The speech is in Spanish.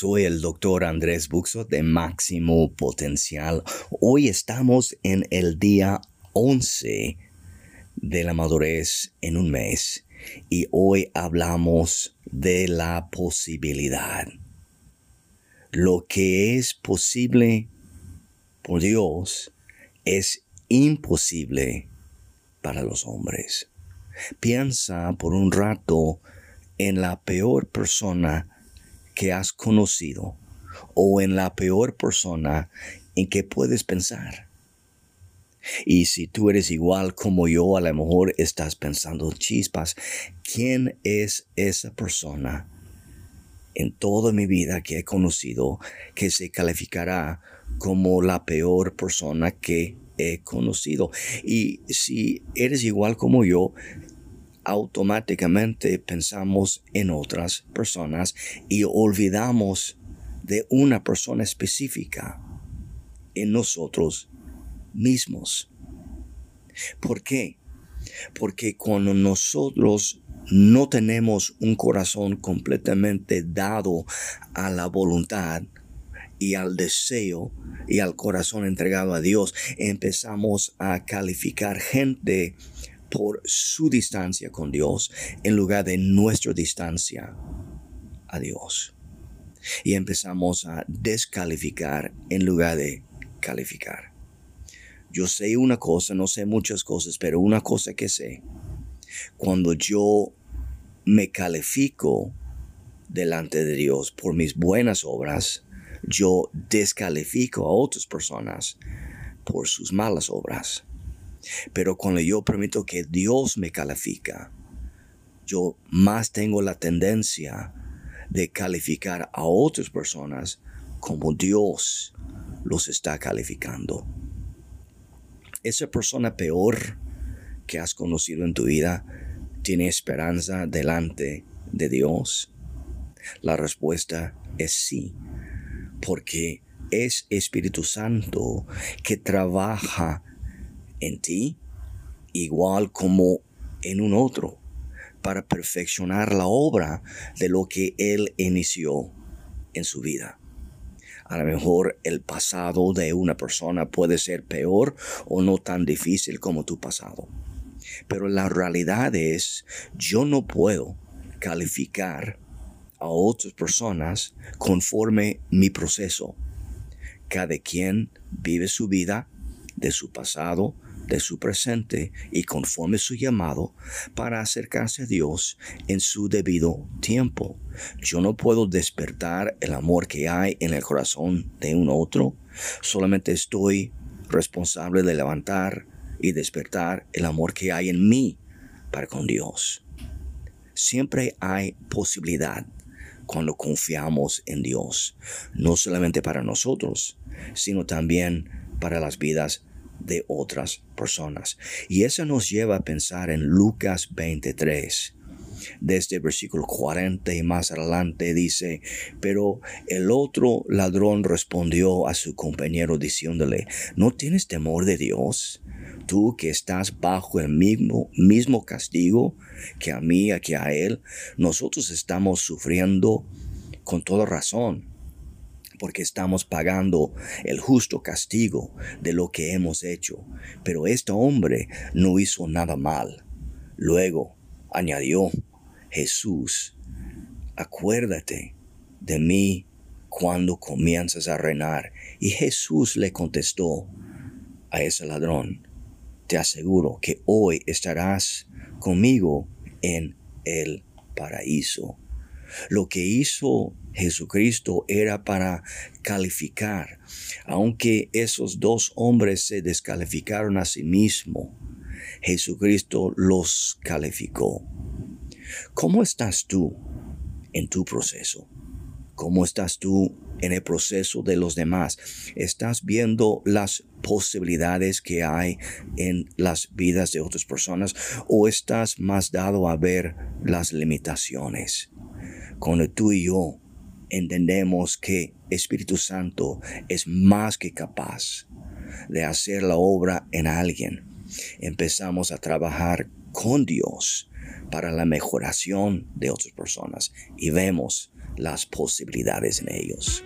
Soy el doctor Andrés Buxo de Máximo Potencial. Hoy estamos en el día 11 de la madurez en un mes y hoy hablamos de la posibilidad. Lo que es posible por Dios es imposible para los hombres. Piensa por un rato en la peor persona que has conocido o en la peor persona en que puedes pensar. Y si tú eres igual como yo, a lo mejor estás pensando chispas, ¿quién es esa persona en toda mi vida que he conocido que se calificará como la peor persona que he conocido? Y si eres igual como yo, automáticamente pensamos en otras personas y olvidamos de una persona específica en nosotros mismos. ¿Por qué? Porque cuando nosotros no tenemos un corazón completamente dado a la voluntad y al deseo y al corazón entregado a Dios, empezamos a calificar gente por su distancia con Dios en lugar de nuestra distancia a Dios. Y empezamos a descalificar en lugar de calificar. Yo sé una cosa, no sé muchas cosas, pero una cosa que sé, cuando yo me califico delante de Dios por mis buenas obras, yo descalifico a otras personas por sus malas obras. Pero cuando yo permito que Dios me califica, yo más tengo la tendencia de calificar a otras personas como Dios los está calificando. Esa persona peor que has conocido en tu vida tiene esperanza delante de Dios. La respuesta es sí, porque es Espíritu Santo que trabaja en ti, igual como en un otro, para perfeccionar la obra de lo que Él inició en su vida. A lo mejor el pasado de una persona puede ser peor o no tan difícil como tu pasado. Pero la realidad es, yo no puedo calificar a otras personas conforme mi proceso. Cada quien vive su vida de su pasado, de su presente y conforme su llamado para acercarse a Dios en su debido tiempo. Yo no puedo despertar el amor que hay en el corazón de un otro, solamente estoy responsable de levantar y despertar el amor que hay en mí para con Dios. Siempre hay posibilidad cuando confiamos en Dios, no solamente para nosotros, sino también para las vidas de otras personas. Y eso nos lleva a pensar en Lucas 23. Desde el versículo 40 y más adelante dice, pero el otro ladrón respondió a su compañero diciéndole, ¿no tienes temor de Dios? Tú que estás bajo el mismo, mismo castigo que a mí, que a él, nosotros estamos sufriendo con toda razón porque estamos pagando el justo castigo de lo que hemos hecho. Pero este hombre no hizo nada mal. Luego añadió Jesús, acuérdate de mí cuando comienzas a reinar. Y Jesús le contestó a ese ladrón, te aseguro que hoy estarás conmigo en el paraíso. Lo que hizo Jesucristo era para calificar, aunque esos dos hombres se descalificaron a sí mismos. Jesucristo los calificó. ¿Cómo estás tú en tu proceso? ¿Cómo estás tú en el proceso de los demás? ¿Estás viendo las posibilidades que hay en las vidas de otras personas o estás más dado a ver las limitaciones? Cuando tú y yo entendemos que Espíritu Santo es más que capaz de hacer la obra en alguien. Empezamos a trabajar con Dios para la mejoración de otras personas y vemos las posibilidades en ellos.